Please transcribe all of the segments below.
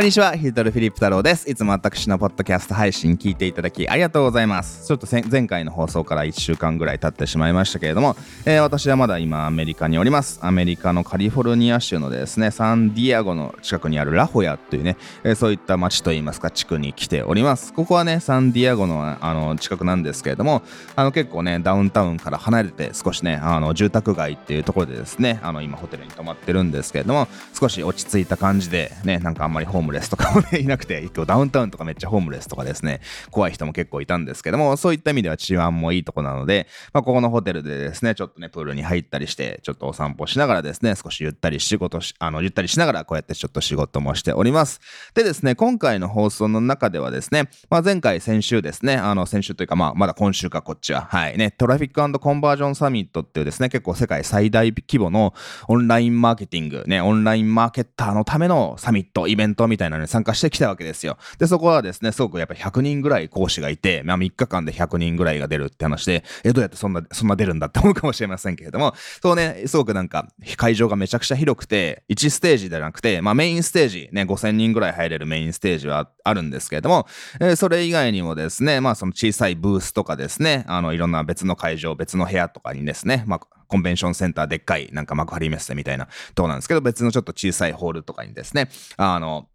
こんにちは、ヒルトルフィリップ太郎です。いつも私のポッドキャスト配信聞いていただきありがとうございます。ちょっと前回の放送から1週間ぐらい経ってしまいましたけれども、えー、私はまだ今アメリカにおります。アメリカのカリフォルニア州のですね、サンディアゴの近くにあるラホヤというね、えー、そういった町といいますか地区に来ております。ここはね、サンディアゴのあの近くなんですけれども、あの結構ね、ダウンタウンから離れて少しね、あの住宅街っていうところでですね、あの今ホテルに泊まってるんですけれども、少し落ち着いた感じでね、なんかあんまりホームレスとかもね、いなくて、ダウンタウンとかめっちゃホームレスとかですね、怖い人も結構いたんですけども、そういった意味では治安もいいとこなので、まあ、ここのホテルでですね、ちょっとね、プールに入ったりして、ちょっとお散歩しながらですね、少しゆったり仕事し、あの、ゆったりしながらこうやってちょっと仕事もしております。でですね、今回の放送の中ではですね、まあ、前回先週ですね、あの、先週というか、まあ、まだ今週かこっちは、はい、ね、トラフィックコンバージョンサミットっていうですね、結構世界最大規模のオンラインマーケティング、ね、オンラインマーケッターのためのサミット、イベントみたいなのに参加してきたわけですよ。で、そこはですね、すごくやっぱ100人ぐらい講師がいて、まあ3日間で100人ぐらいが出るって話で、え、どうやってそんな、そんな出るんだって思うかもしれませんけれども、そうね、すごくなんか会場がめちゃくちゃ広くて、1ステージではなくて、まあメインステージ、ね、5000人ぐらい入れるメインステージはあるんですけれども、えー、それ以外にもですね、まあその小さいブースとかですね、あの、いろんな別の会場、別の部屋とかにですね、まあコンベンションセンターでっかいなんか幕張メッセみたいなとこなんですけど、別のちょっと小さいホールとかにですね、あの、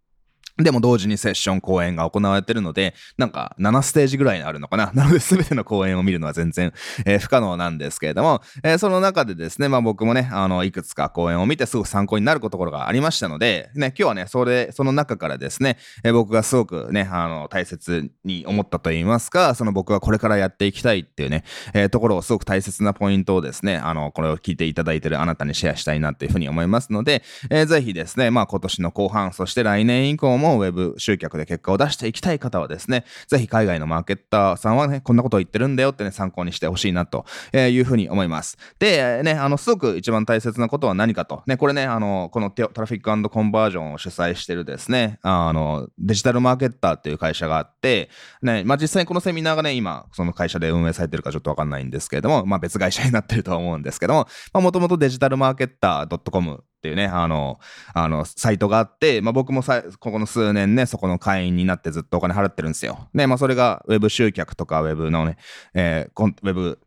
でも同時にセッション公演が行われてるので、なんか7ステージぐらいあるのかな。なので全ての公演を見るのは全然、えー、不可能なんですけれども、えー、その中でですね、まあ僕もね、あの、いくつか公演を見てすごく参考になるところがありましたので、ね、今日はね、それ、その中からですね、えー、僕がすごくね、あの、大切に思ったと言いますか、その僕がこれからやっていきたいっていうね、え、ところをすごく大切なポイントをですね、あの、これを聞いていただいてるあなたにシェアしたいなっていうふうに思いますので、えー、ぜひですね、まあ今年の後半、そして来年以降ももウェブ集客で結果を出していきたい方はですね、ぜひ海外のマーケッターさんはね、こんなことを言ってるんだよってね、参考にしてほしいなというふうに思います。で、ね、あの、すごく一番大切なことは何かと。ね、これね、あの、このトラフィックコンバージョンを主催してるですね、あの、デジタルマーケッターっていう会社があって、ね、まあ、実際にこのセミナーがね、今、その会社で運営されてるかちょっとわかんないんですけれども、まあ、別会社になってるとは思うんですけども、まあ、もともとデジタルマーケッター .com っていうね、あの、あの、サイトがあって、まあ、僕もさ、ここの数年ね、そこの会員になってずっとお金払ってるんですよ。で、まあ、それが、ウェブ集客とか、ウェブのね、えー、ウェブ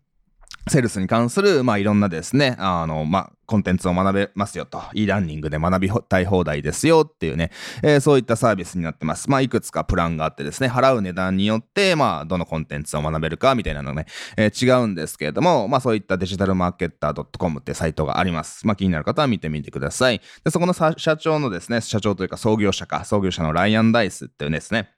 セールスに関する、まあ、いろんなですね、あの、まあ、コンテンツを学べますよと、e ラーニングで学びたい放題ですよっていうね、えー、そういったサービスになってます。まあ、いくつかプランがあってですね、払う値段によって、まあ、どのコンテンツを学べるかみたいなのね、えー、違うんですけれども、まあ、そういったデジタルマーケッター .com ってサイトがあります。まあ、気になる方は見てみてください。で、そこの社長のですね、社長というか創業者か、創業者のライアン・ダイスっていうですね、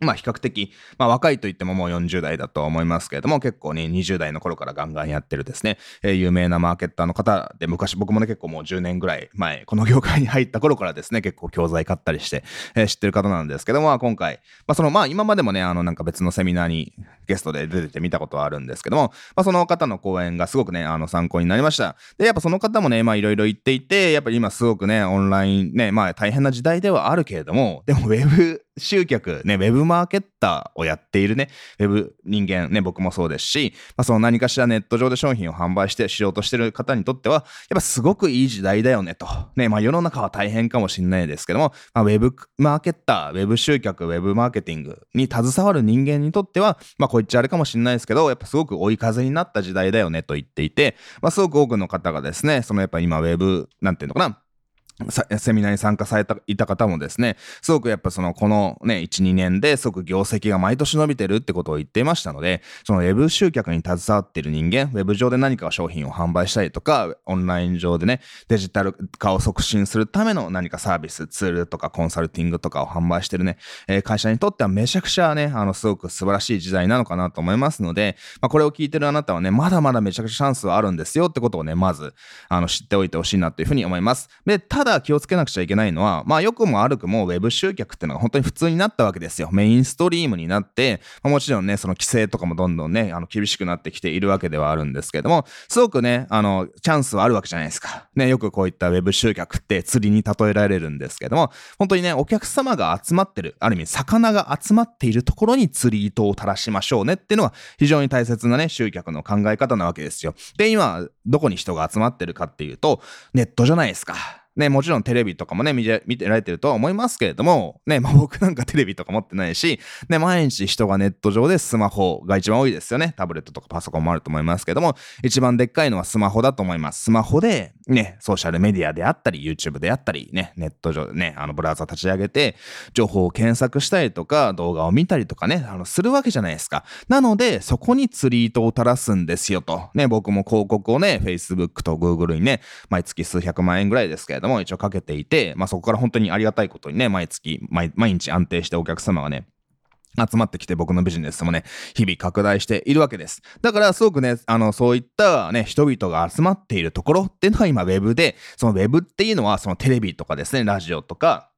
まあ比較的、まあ若いと言ってももう40代だと思いますけれども、結構ね、20代の頃からガンガンやってるですね、えー、有名なマーケッターの方で、昔僕もね、結構もう10年ぐらい前、この業界に入った頃からですね、結構教材買ったりして、えー、知ってる方なんですけども、今回、まあその、まあ今までもね、あのなんか別のセミナーにゲストで出てて見たことはあるんですけども、まあその方の講演がすごくね、あの参考になりました。で、やっぱその方もね、まあいろいろ言っていて、やっぱり今すごくね、オンラインね、まあ大変な時代ではあるけれども、でもウェブ集客、ね、ウェブマーケッターをやっているね、ウェブ人間、ね、僕もそうですし、まあ、その何かしらネット上で商品を販売してしようとしてる方にとっては、やっぱすごくいい時代だよねと。ね、まあ世の中は大変かもしれないですけども、まあ、ウェブマーケッター、ウェブ集客、ウェブマーケティングに携わる人間にとっては、まあこう言っちゃあれかもしれないですけど、やっぱすごく追い風になった時代だよねと言っていて、まあすごく多くの方がですね、そのやっぱ今ウェブ、なんていうのかな、セミナーに参加された、いた方もですね、すごくやっぱその、このね、1、2年ですごく業績が毎年伸びてるってことを言っていましたので、そのウェブ集客に携わっている人間、ウェブ上で何か商品を販売したりとか、オンライン上でね、デジタル化を促進するための何かサービス、ツールとかコンサルティングとかを販売してるね、えー、会社にとってはめちゃくちゃね、あの、すごく素晴らしい時代なのかなと思いますので、まあ、これを聞いてるあなたはね、まだまだめちゃくちゃチャンスはあるんですよってことをね、まず、あの、知っておいてほしいなというふうに思います。で、ただだ気をつけなくちゃいけないのは、まあ良くも悪くも Web 集客っていうのが本当に普通になったわけですよ。メインストリームになって、まあ、もちろんね、その規制とかもどんどんね、あの厳しくなってきているわけではあるんですけども、すごくね、あの、チャンスはあるわけじゃないですか。ね、よくこういった Web 集客って釣りに例えられるんですけども、本当にね、お客様が集まってる、ある意味魚が集まっているところに釣り糸を垂らしましょうねっていうのが非常に大切なね、集客の考え方なわけですよ。で、今、どこに人が集まってるかっていうと、ネットじゃないですか。ね、もちろんテレビとかもね、見て、見てられてるとは思いますけれども、ね、まあ僕なんかテレビとか持ってないし、ね、毎日人がネット上でスマホが一番多いですよね。タブレットとかパソコンもあると思いますけども、一番でっかいのはスマホだと思います。スマホで、ね、ソーシャルメディアであったり、YouTube であったり、ね、ネット上でね、あのブラウザ立ち上げて、情報を検索したりとか、動画を見たりとかね、あの、するわけじゃないですか。なので、そこにツリートを垂らすんですよと。ね、僕も広告をね、Facebook と Google にね、毎月数百万円ぐらいですけれども、も一応かけていて、まあそこから本当にありがたいことにね、毎月、毎日安定してお客様がね、集まってきて僕のビジネスもね、日々拡大しているわけです。だからすごくね、あの、そういったね、人々が集まっているところっていうのは今 Web で、その Web っていうのはそのテレビとかですね、ラジオとか、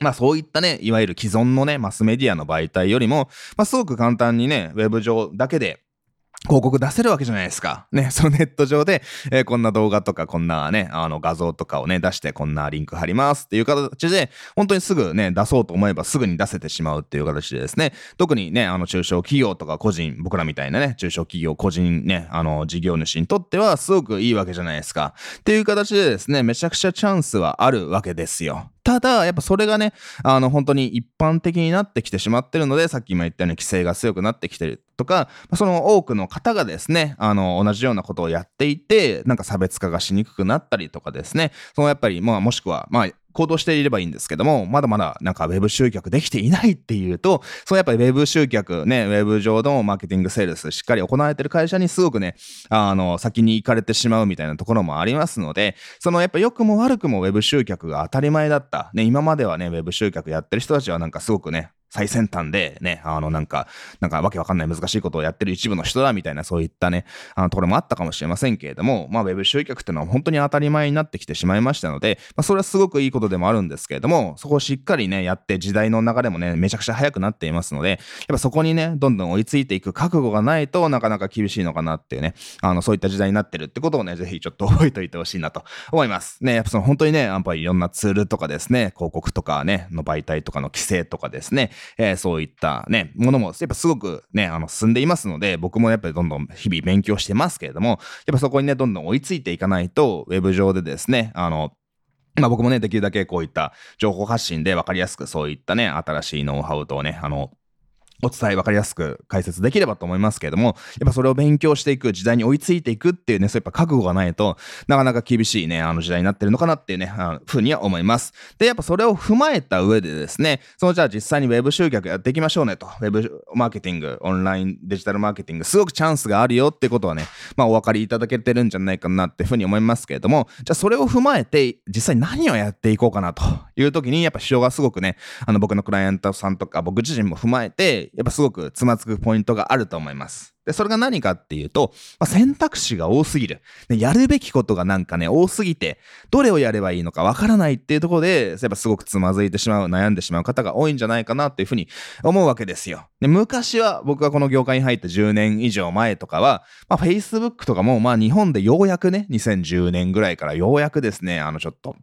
まあそういったね、いわゆる既存のね、マスメディアの媒体よりも、まあすごく簡単にね、ウェブ上だけで広告出せるわけじゃないですか。ね、そのネット上で、えー、こんな動画とかこんなね、あの画像とかをね、出してこんなリンク貼りますっていう形で、本当にすぐね、出そうと思えばすぐに出せてしまうっていう形でですね、特にね、あの中小企業とか個人、僕らみたいなね、中小企業、個人ね、あの事業主にとってはすごくいいわけじゃないですか。っていう形でですね、めちゃくちゃチャンスはあるわけですよ。ただ、やっぱそれがね、あの、本当に一般的になってきてしまってるので、さっき今言ったように規制が強くなってきてるとか、その多くの方がですね、あの、同じようなことをやっていて、なんか差別化がしにくくなったりとかですね、そのやっぱり、まあ、もしくは、まあ、行動していればいいんですけども、まだまだなんかウェブ集客できていないっていうと、そのやっぱりウェブ集客ね、ウェブ上のマーケティングセールスしっかり行われてる会社にすごくね、あの、先に行かれてしまうみたいなところもありますので、そのやっぱ良くも悪くもウェブ集客が当たり前だった。ね、今まではね、ウェブ集客やってる人たちはなんかすごくね、最先端でね、あのなんか、なんかわけわかんない難しいことをやってる一部の人だみたいなそういったね、あのところもあったかもしれませんけれども、まあウェブ集客っていうのは本当に当たり前になってきてしまいましたので、まあそれはすごくいいことでもあるんですけれども、そこをしっかりね、やって時代の流れもね、めちゃくちゃ速くなっていますので、やっぱそこにね、どんどん追いついていく覚悟がないとなかなか厳しいのかなっていうね、あのそういった時代になってるってことをね、ぜひちょっと覚えておいてほしいなと思います。ね、やっぱその本当にね、やっぱりいろんなツールとかですね、広告とかね、の媒体とかの規制とかですね、えー、そういったね、ものも、やっぱすごくね、あの、進んでいますので、僕もやっぱりどんどん日々勉強してますけれども、やっぱそこにね、どんどん追いついていかないと、ウェブ上でですね、あの、まあ僕もね、できるだけこういった情報発信で分かりやすくそういったね、新しいノウハウとね、あの、お伝え分かりやすく解説できればと思いますけれども、やっぱそれを勉強していく、時代に追いついていくっていうね、そういった覚悟がないとなかなか厳しいね、あの時代になってるのかなっていうね、あのふうには思います。で、やっぱそれを踏まえた上でですね、そのじゃあ実際に Web 集客やっていきましょうねと、Web マーケティング、オンラインデジタルマーケティング、すごくチャンスがあるよってことはね、まあお分かりいただけてるんじゃないかなっていうふうに思いますけれども、じゃあそれを踏まえて実際何をやっていこうかなという時に、やっぱ市場がすごくね、あの僕のクライアントさんとか僕自身も踏まえて、やっぱすごくつまつくポイントがあると思います。で、それが何かっていうと、まあ、選択肢が多すぎる。で。やるべきことがなんかね、多すぎて、どれをやればいいのかわからないっていうところで、やっぱすごくつまずいてしまう、悩んでしまう方が多いんじゃないかなっていうふうに思うわけですよ。で、昔は、僕がこの業界に入って10年以上前とかは、まあ、Facebook とかも、まあ、日本でようやくね、2010年ぐらいからようやくですね、あの、ちょっと、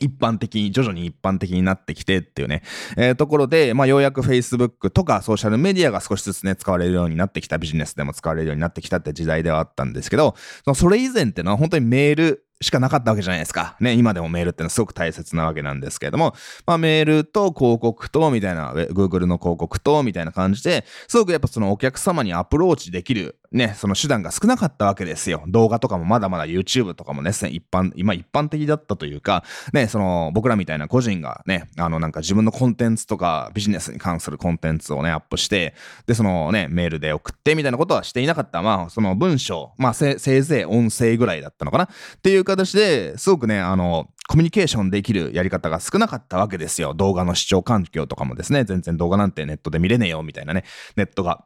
一般的に、徐々に一般的になってきてっていうね、えー、ところで、まあ、ようやく Facebook とかソーシャルメディアが少しずつね、使われるようになってきた、ビジネスでも使われるようになってきたって時代ではあったんですけど、それ以前っていうのは本当にメール、しかなかったわけじゃないですか。ね、今でもメールってのはすごく大切なわけなんですけれども、まあメールと広告と、みたいな、Google の広告と、みたいな感じで、すごくやっぱそのお客様にアプローチできる、ね、その手段が少なかったわけですよ。動画とかもまだまだ YouTube とかもね、一般、今一般的だったというか、ね、その僕らみたいな個人がね、あのなんか自分のコンテンツとかビジネスに関するコンテンツをね、アップして、で、そのね、メールで送ってみたいなことはしていなかった。まあ、その文章、まあせ、せいぜい音声ぐらいだったのかなっていう形で、すごくね、あの、コミュニケーションできるやり方が少なかったわけですよ。動画の視聴環境とかもですね、全然動画なんてネットで見れねえよみたいなね、ネットが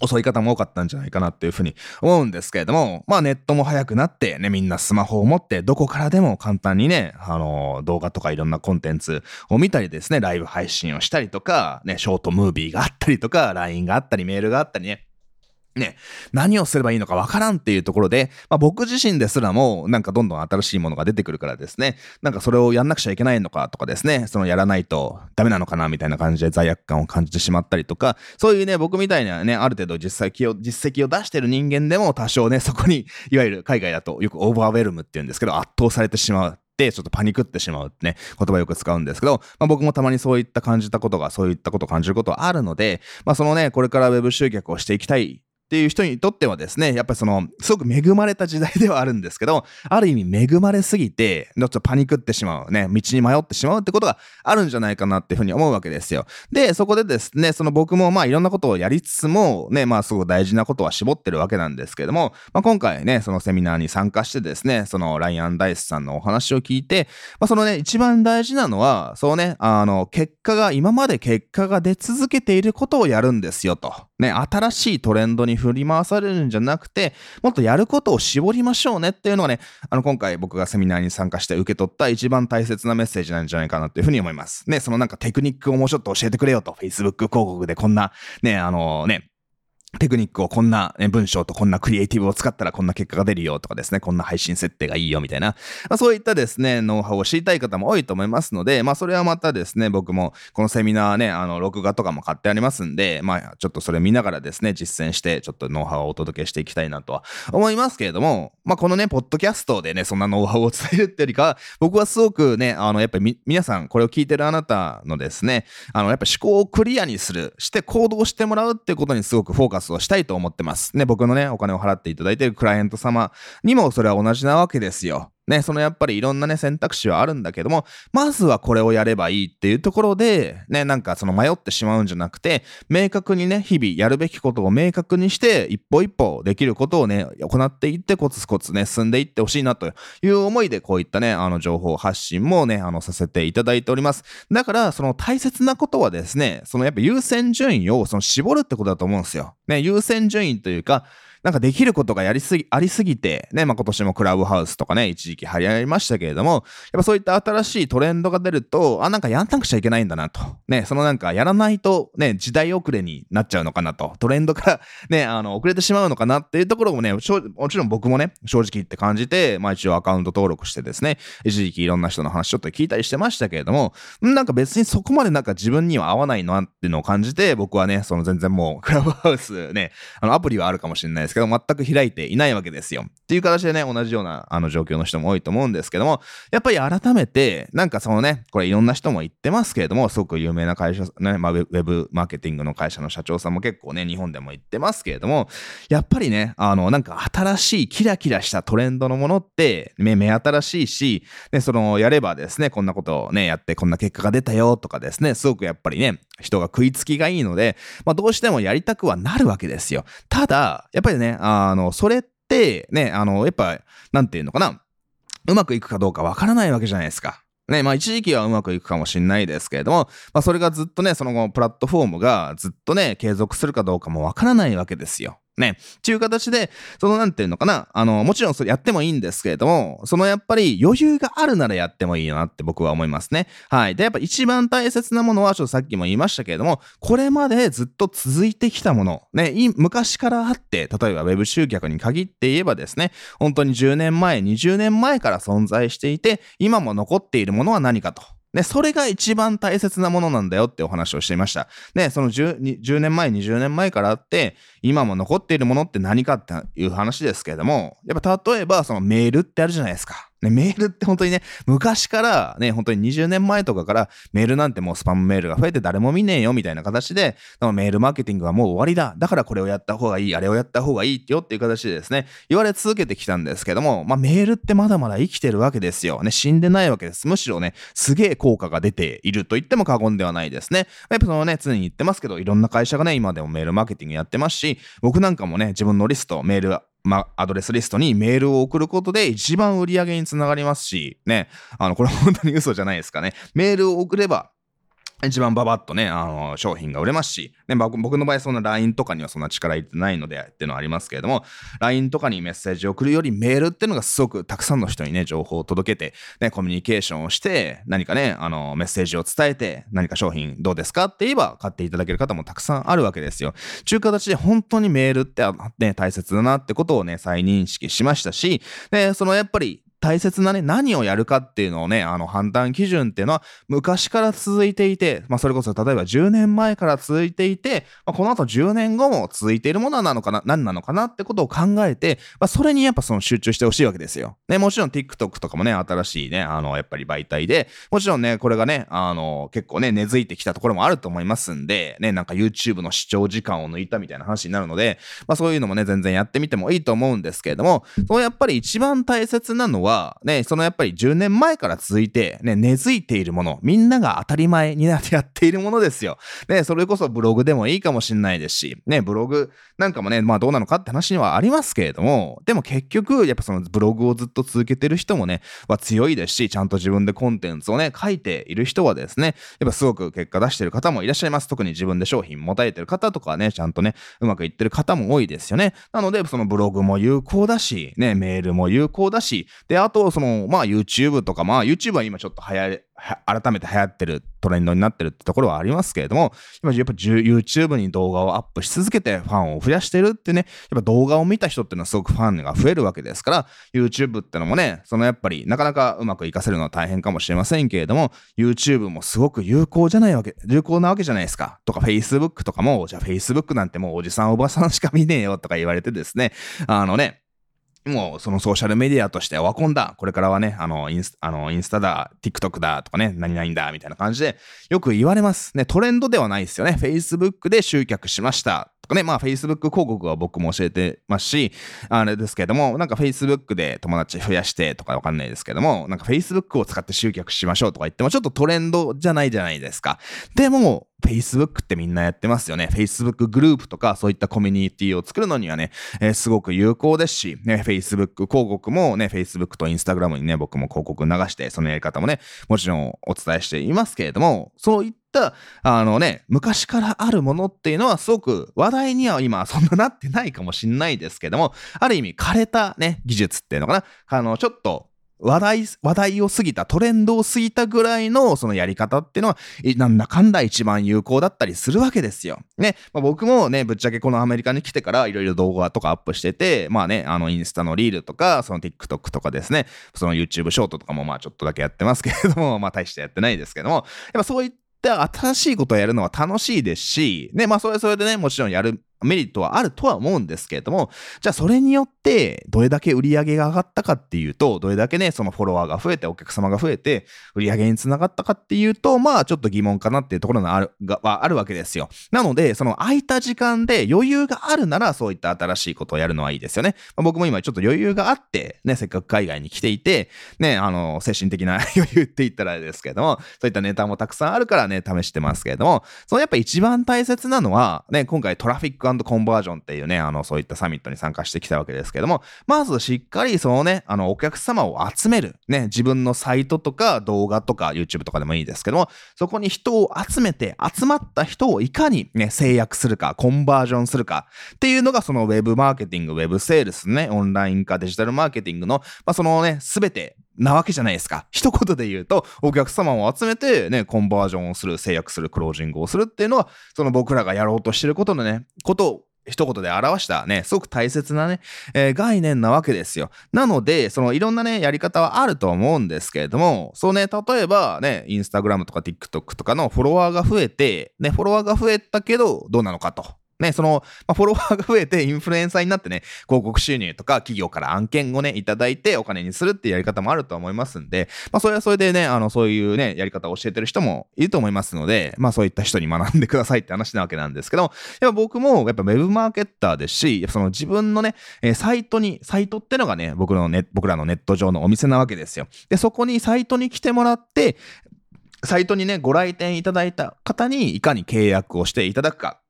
遅い方も多かったんじゃないかなっていうふうに思うんですけれども、まあネットも早くなってね、みんなスマホを持ってどこからでも簡単にね、あの、動画とかいろんなコンテンツを見たりですね、ライブ配信をしたりとか、ね、ショートムービーがあったりとか、LINE があったり、メールがあったりね、ね、何をすればいいのかわからんっていうところで、まあ、僕自身ですらも、なんかどんどん新しいものが出てくるからですね、なんかそれをやんなくちゃいけないのかとかですね、そのやらないとダメなのかなみたいな感じで罪悪感を感じてしまったりとか、そういうね、僕みたいなね、ある程度実績を、実績を出してる人間でも多少ね、そこに、いわゆる海外だとよくオーバーウェルムって言うんですけど、圧倒されてしまう。って、ちょっとパニクってしまうってね、言葉よく使うんですけど、まあ、僕もたまにそういった感じたことが、そういったことを感じることはあるので、まあ、そのね、これからウェブ集客をしていきたいっていう人にとってはですね、やっぱりその、すごく恵まれた時代ではあるんですけど、ある意味恵まれすぎて、ちょっとパニクってしまう、ね、道に迷ってしまうってことがあるんじゃないかなっていうふうに思うわけですよ。で、そこでですね、その僕もまあいろんなことをやりつつも、ね、まあすごく大事なことは絞ってるわけなんですけども、まあ今回ね、そのセミナーに参加してですね、そのライアン・ダイスさんのお話を聞いて、まあそのね、一番大事なのは、そうね、あの、結果が、今まで結果が出続けていることをやるんですよと。ね、新しいトレンドに振り回されるんじゃなくて、もっとやることを絞りましょうねっていうのがね、あの、今回僕がセミナーに参加して受け取った一番大切なメッセージなんじゃないかなっていうふうに思います。ね、そのなんかテクニックをもうちょっと教えてくれよと、Facebook 広告でこんな、ね、あのね、テクニックをこんな、文章とこんなクリエイティブを使ったらこんな結果が出るよとかですね、こんな配信設定がいいよみたいな、まあ、そういったですね、ノウハウを知りたい方も多いと思いますので、まあそれはまたですね、僕もこのセミナーね、あの、録画とかも買ってありますんで、まあちょっとそれ見ながらですね、実践して、ちょっとノウハウをお届けしていきたいなとは思いますけれども、まあこのね、ポッドキャストでね、そんなノウハウを伝えるってよりか、僕はすごくね、あの、やっぱり皆さん、これを聞いてるあなたのですね、あの、やっぱ思考をクリアにする、して行動してもらうってことにすごくフォーカスをしたいと思ってってます。ね、僕のね、お金を払っていただいているクライアント様にもそれは同じなわけですよ。ね、そのやっぱりいろんなね、選択肢はあるんだけども、まずはこれをやればいいっていうところで、ね、なんかその迷ってしまうんじゃなくて、明確にね、日々やるべきことを明確にして、一歩一歩できることをね、行っていって、コツコツね、進んでいってほしいなという思いで、こういったね、あの情報発信もね、あの、させていただいております。だから、その大切なことはですね、そのやっぱ優先順位をその絞るってことだと思うんですよ。ね、優先順位というか、なんかできることがやりすぎ、ありすぎて、ね、まあ、今年もクラブハウスとかね、一時期流行りましたけれども、やっぱそういった新しいトレンドが出ると、あ、なんかやんなくちゃいけないんだなと。ね、そのなんかやらないとね、時代遅れになっちゃうのかなと。トレンドからね、あの、遅れてしまうのかなっていうところもね、もちろん僕もね、正直言って感じて、まあ一応アカウント登録してですね、一時期いろんな人の話ちょっと聞いたりしてましたけれども、なんか別にそこまでなんか自分には合わないなっていうのを感じて、僕はね、その全然もうクラブハウスね、あのアプリはあるかもしれないですですけど、全く開いていないわけですよ。っていう形でね、同じようなあの状況の人も多いと思うんですけども、やっぱり改めて、なんかそのね、これいろんな人も言ってますけれども、すごく有名な会社、ね、まあ、ウェブマーケティングの会社の社長さんも結構ね、日本でも言ってますけれども、やっぱりね、あの、なんか新しいキラキラしたトレンドのものって、目、目新しいし、ね、その、やればですね、こんなことをね、やってこんな結果が出たよとかですね、すごくやっぱりね、人が食いつきがいいので、まあどうしてもやりたくはなるわけですよ。ただ、やっぱりね、あの、それって、ね、あの、やっぱ、なんていうのかな、うまくいくかどうかわからないわけじゃないですか。ね、まあ一時期はうまくいくかもしんないですけれども、まあそれがずっとね、その後プラットフォームがずっとね、継続するかどうかもわからないわけですよ。ね。っていう形で、そのなんていうのかな、あの、もちろんそれやってもいいんですけれども、そのやっぱり余裕があるならやってもいいよなって僕は思いますね。はい。で、やっぱ一番大切なものは、ちょっとさっきも言いましたけれども、これまでずっと続いてきたもの、ね、昔からあって、例えば Web 集客に限って言えばですね、本当に10年前、20年前から存在していて、今も残っているものは何かと。ね、それが一番大切なものなんだよってお話をしていました。ね、その 10, 10年前、20年前からあって、今も残っているものって何かっていう話ですけれども、やっぱ例えばそのメールってあるじゃないですか。ね、メールって本当にね、昔からね、本当に20年前とかからメールなんてもうスパムメールが増えて誰も見ねえよみたいな形で、メールマーケティングはもう終わりだ。だからこれをやった方がいい、あれをやった方がいいよっていう形でですね、言われ続けてきたんですけども、まあメールってまだまだ生きてるわけですよ。ね、死んでないわけです。むしろね、すげえ効果が出ていると言っても過言ではないですね。やっぱそのね、常に言ってますけど、いろんな会社がね、今でもメールマーケティングやってますし、僕なんかもね、自分のリスト、メールま、アドレスリストにメールを送ることで一番売り上げにつながりますし、ね、あの、これ本当に嘘じゃないですかね。メールを送れば、一番ババッとね、あの、商品が売れますし、ね、僕の場合そんな LINE とかにはそんな力入れてないのでっていうのはありますけれども、LINE とかにメッセージを送るよりメールっていうのがすごくたくさんの人にね、情報を届けて、ね、コミュニケーションをして、何かね、あの、メッセージを伝えて、何か商品どうですかって言えば買っていただける方もたくさんあるわけですよ。ちゅう形で本当にメールってね、大切だなってことをね、再認識しましたし、で、そのやっぱり大切なね、何をやるかっていうのをね、あの判断基準っていうのは昔から続いていて、まあそれこそ例えば10年前から続いていて、まあ、この後10年後も続いているものなのかな、何なのかなってことを考えて、まあそれにやっぱその集中してほしいわけですよ。ね、もちろん TikTok とかもね、新しいね、あの、やっぱり媒体で、もちろんね、これがね、あの、結構ね、根付いてきたところもあると思いますんで、ね、なんか YouTube の視聴時間を抜いたみたいな話になるので、まあそういうのもね、全然やってみてもいいと思うんですけれども、そのやっぱり一番大切なのは、はね、そのやっぱり10年前から続いて、ね、根付いているもの、みんなが当たり前になってやっているものですよ。ね、それこそブログでもいいかもしんないですし、ね、ブログなんかもね、まあどうなのかって話にはありますけれども、でも結局、やっぱそのブログをずっと続けてる人もね、は強いですし、ちゃんと自分でコンテンツをね、書いている人はですね、やっぱすごく結果出してる方もいらっしゃいます。特に自分で商品持たれてる方とかね、ちゃんとね、うまくいってる方も多いですよね。なので、そのブログも有効だし、ね、メールも有効だし、で、あと、その、まあ YouTube とか、まあ YouTube は今ちょっと流行改めて流行ってるトレンドになってるってところはありますけれども、今やっぱ YouTube に動画をアップし続けてファンを増やしてるってね、やっぱ動画を見た人っていうのはすごくファンが増えるわけですから、YouTube ってのもね、そのやっぱりなかなかうまく活かせるのは大変かもしれませんけれども、YouTube もすごく有効じゃないわけ、有効なわけじゃないですか。とか Facebook とかも、じゃあ Facebook なんてもうおじさんおばさんしか見ねえよとか言われてですね、あのね、もうそのソーシャルメディアとしてワコンだ。これからはね、あの、インスあのインスタだ、TikTok だとかね、何々だ、みたいな感じでよく言われます。ね、トレンドではないですよね。Facebook で集客しました。かね、まあ Facebook 広告は僕も教えてますし、あれですけども、なんか Facebook で友達増やしてとかわかんないですけども、なんか Facebook を使って集客しましょうとか言ってもちょっとトレンドじゃないじゃないですか。でも、Facebook ってみんなやってますよね。Facebook グループとかそういったコミュニティを作るのにはね、えー、すごく有効ですし、ね、Facebook 広告もね、Facebook と Instagram にね、僕も広告流して、そのやり方もね、もちろんお伝えしていますけれども、そういった、あのね、昔からあるものっていうのはすごく話題には今そんななってないかもしんないですけども、ある意味枯れたね、技術っていうのかな。あの、ちょっと話題、話題を過ぎた、トレンドを過ぎたぐらいのそのやり方っていうのは、なんだかんだ一番有効だったりするわけですよ。ね。まあ、僕もね、ぶっちゃけこのアメリカに来てからいろいろ動画とかアップしてて、まあね、あのインスタのリールとか、その TikTok とかですね、その YouTube ショートとかもまあちょっとだけやってますけれども、まあ大してやってないですけども、やっぱそういっ新しいことをやるのは楽しいですし、ね、まあそれそれでね、もちろんやるメリットはあるとは思うんですけれども、じゃあそれによってどれだけ売り上げが上がったかっていうと、どれだけね、そのフォロワーが増えて、お客様が増えて、売り上げにつながったかっていうと、まあちょっと疑問かなっていうところがあるがはあるわけですよ。なので、その空いた時間で余裕があるなら、そういった新しいことをやるのはいいですよね。まあ、僕も今ちょっと余裕があって、ね、せっかく海外に来ていて、ね、あの、精神的な 余裕って言ったらあれですけども、そういったネタもたくさんあるからね、試してますけれども、そのやっぱ一番大切なのは、ね、今回トラフィックコンバージョンっていうね、あの、そういったサミットに参加してきたわけですけども、まずしっかりそのね、あの、お客様を集める。ね、自分のサイトとか動画とか YouTube とかでもいいですけども、そこに人を集めて、集まった人をいかにね、制約するか、コンバージョンするかっていうのがそのウェブマーケティング、ウェブセールスね、オンライン化、デジタルマーケティングの、まあ、そのね、すべてなわけじゃないですか。一言で言うと、お客様を集めてね、コンバージョンをする、制約する、クロージングをするっていうのは、その僕らがやろうとしてることのね、ことを一言で表したね、すごく大切なね、えー、概念なわけですよ。なので、そのいろんなね、やり方はあると思うんですけれども、そうね、例えばね、インスタグラムとか TikTok とかのフォロワーが増えて、ね、フォロワーが増えたけど、どうなのかと。ね、その、まあ、フォロワーが増えてインフルエンサーになってね、広告収入とか企業から案件をね、いただいてお金にするっていうやり方もあると思いますんで、まあ、それはそれでね、あの、そういうね、やり方を教えてる人もいると思いますので、まあ、そういった人に学んでくださいって話なわけなんですけど、やっぱ僕もやっぱウェブマーケッターですし、その自分のね、え、サイトに、サイトってのがね、僕のね、僕らのネット上のお店なわけですよ。で、そこにサイトに来てもらって、サイトにね、ご来店いただいた方にいかに契約をしていただくか。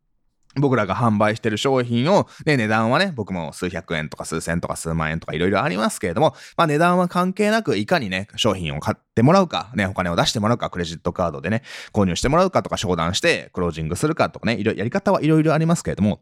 僕らが販売してる商品を、ね、値段はね、僕も数百円とか数千とか数万円とかいろいろありますけれども、まあ値段は関係なく、いかにね、商品を買ってもらうか、ね、お金を出してもらうか、クレジットカードでね、購入してもらうかとか、商談してクロージングするかとかね、いろやり方はいろいろありますけれども、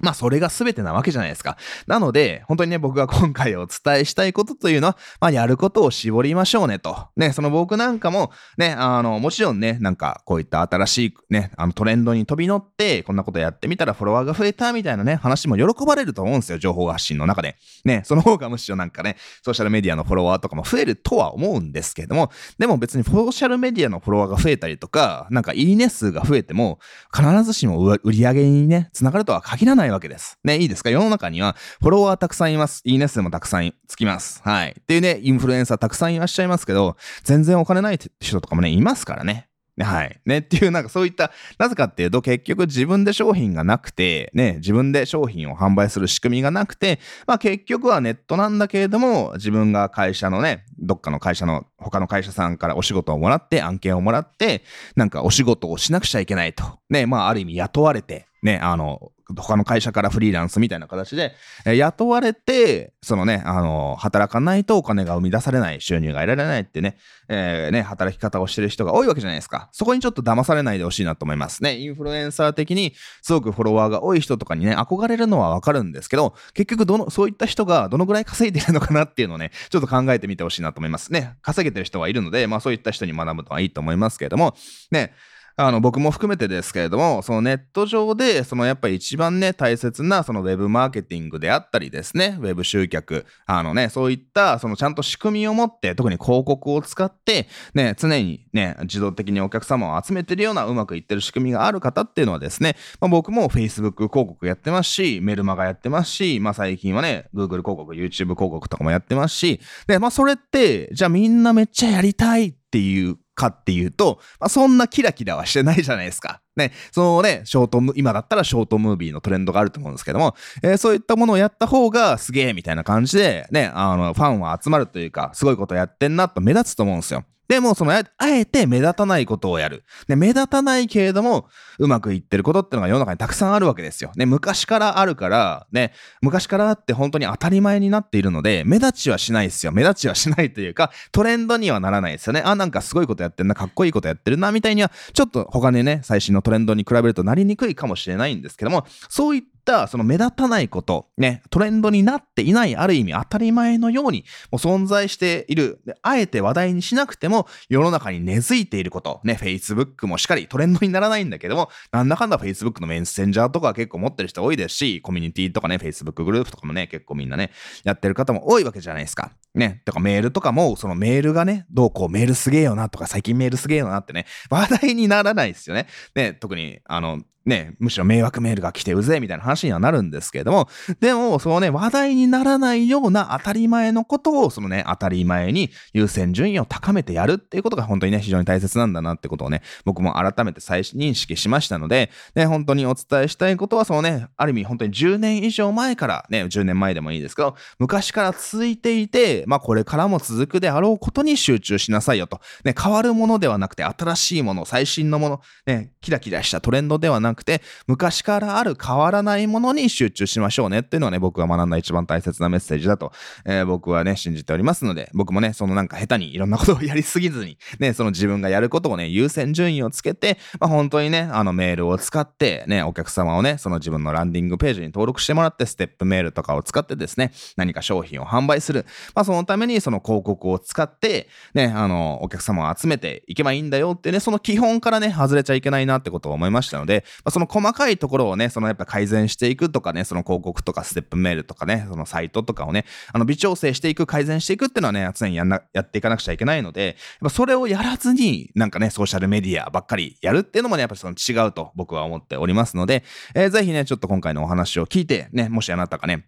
まあそれが全てなわけじゃないですか。なので、本当にね、僕が今回お伝えしたいことというのは、まあやることを絞りましょうねと。ね、その僕なんかも、ね、あの、もちろんね、なんかこういった新しいね、あのトレンドに飛び乗って、こんなことやってみたらフォロワーが増えたみたいなね、話も喜ばれると思うんですよ、情報発信の中で。ね、その方がむしろなんかね、ソーシャルメディアのフォロワーとかも増えるとは思うんですけれども、でも別にソーシャルメディアのフォロワーが増えたりとか、なんかいいね数が増えても、必ずしも売り上げにね、つながるとは限らないないわけです。ね、いいですか？世の中にはフォロワーたくさんいます。いいね数もたくさんつきます。はい。っていうね、インフルエンサーたくさんいらっしゃいますけど、全然お金ない人とかもね、いますからね。はい。ね。っていう、なんかそういった、なぜかっていうと、結局自分で商品がなくて、ね、自分で商品を販売する仕組みがなくて、まあ結局はネットなんだけれども、自分が会社のね、どっかの会社の、他の会社さんからお仕事をもらって、案件をもらって、なんかお仕事をしなくちゃいけないと。ね、まあある意味雇われて、ね、あの、他の会社からフリーランスみたいな形で、えー、雇われて、そのね、あのー、働かないとお金が生み出されない、収入が得られないってね、えー、ね、働き方をしてる人が多いわけじゃないですか。そこにちょっと騙されないでほしいなと思いますね。インフルエンサー的にすごくフォロワーが多い人とかにね、憧れるのはわかるんですけど、結局どの、そういった人がどのぐらい稼いでるのかなっていうのをね、ちょっと考えてみてほしいなと思いますね。稼げてる人はいるので、まあそういった人に学ぶのはいいと思いますけれども、ね、あの、僕も含めてですけれども、そのネット上で、そのやっぱり一番ね、大切な、そのウェブマーケティングであったりですね、ウェブ集客、あのね、そういった、そのちゃんと仕組みを持って、特に広告を使って、ね、常にね、自動的にお客様を集めてるようなうまくいってる仕組みがある方っていうのはですね、まあ、僕も Facebook 広告やってますし、メルマガやってますし、まあ最近はね、Google 広告、YouTube 広告とかもやってますし、で、まあそれって、じゃあみんなめっちゃやりたいっていうかっていうと、まあ、そんなキラキラはしてないじゃないですか。ね、そのね、ショートム今だったらショートムービーのトレンドがあると思うんですけども、えー、そういったものをやった方がすげえみたいな感じで、ね、あの、ファンは集まるというか、すごいことやってんなと目立つと思うんですよ。でも、そのあ、えて目立たないことをやる。で、目立たないけれども、うまくいってることってのが世の中にたくさんあるわけですよ。ね、昔からあるから、ね、昔からって本当に当たり前になっているので、目立ちはしないですよ。目立ちはしないというか、トレンドにはならないですよね。あ、なんかすごいことやってるな、かっこいいことやってるな、みたいには、ちょっと他にね、最新のトレンドに比べるとなりにくいかもしれないんですけども、そういったったその目立たないこと、ね、トレンドになっていないある意味当たり前のようにもう存在している。あえて話題にしなくても世の中に根付いていること、ね、Facebook もしっかりトレンドにならないんだけども、なんだかんだ Facebook のメッセンジャーとか結構持ってる人多いですし、コミュニティとかね、Facebook グループとかもね、結構みんなね、やってる方も多いわけじゃないですか。ね、とかメールとかも、そのメールがね、どうこうメールすげえよなとか、最近メールすげえよなってね、話題にならないですよね。ね、特に、あの、ね、むしろ迷惑メールが来てうぜみたいな話にはなるんですけれども、でも、そのね、話題にならないような当たり前のことを、そのね、当たり前に優先順位を高めてやるっていうことが本当にね、非常に大切なんだなってことをね、僕も改めて再認識しましたので、ね、本当にお伝えしたいことは、そのね、ある意味本当に10年以上前から、ね、10年前でもいいですけど、昔から続いていて、まあこれからも続くであろうことに集中しなさいよと。ね、変わるものではなくて、新しいもの、最新のもの、ね、キラキラしたトレンドではなくくて、昔からある変わらないものに集中しましょうねっていうのはね、僕が学んだ一番大切なメッセージだと、えー、僕はね、信じておりますので、僕もね、そのなんか下手にいろんなことをやりすぎずに、ね、その自分がやることをね、優先順位をつけて、まあ本当にね、あのメールを使って、ね、お客様をね、その自分のランディングページに登録してもらって、ステップメールとかを使ってですね、何か商品を販売する。まあそのためにその広告を使って、ね、あの、お客様を集めていけばいいんだよってね、その基本からね、外れちゃいけないなってことを思いましたので、まあ、その細かいところをね、そのやっぱ改善していくとかね、その広告とかステップメールとかね、そのサイトとかをね、あの微調整していく、改善していくっていうのはね、常にやんな、やっていかなくちゃいけないので、やっぱそれをやらずに、なんかね、ソーシャルメディアばっかりやるっていうのもね、やっぱりその違うと僕は思っておりますので、えー、ぜひね、ちょっと今回のお話を聞いて、ね、もしあなたがね、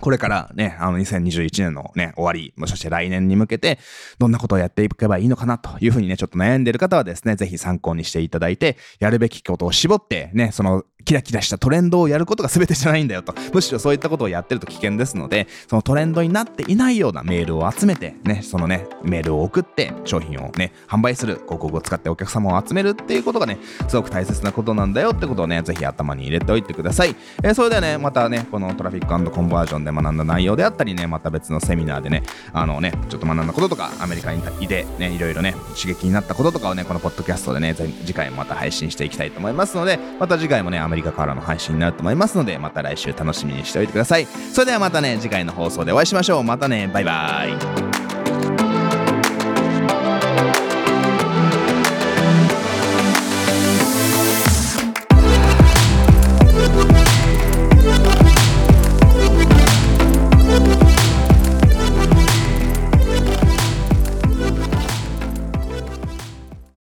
これからね、あの2021年のね、終わり、もしかして来年に向けて、どんなことをやっていけばいいのかなというふうにね、ちょっと悩んでいる方はですね、ぜひ参考にしていただいて、やるべきことを絞って、ね、そのキラキラしたトレンドをやることが全てじゃないんだよと。むしろそういったことをやってると危険ですので、そのトレンドになっていないようなメールを集めて、ね、そのね、メールを送って、商品をね、販売する、広告を使ってお客様を集めるっていうことがね、すごく大切なことなんだよってことをね、ぜひ頭に入れておいてください。えー、それではね、またね、このトラフィックコンバージョンで学んだ内容であったりね、また別のセミナーでね、あのね、ちょっと学んだこととか、アメリカにいて、ね、いろいろね、刺激になったこととかをね、このポッドキャストでね、次回もまた配信していきたいと思いますので、また次回もね、アメメリカからの配信になると思いますのでまた来週楽しみにしておいてください。それではまたね次回の放送でお会いしましょう。またねバイバイ。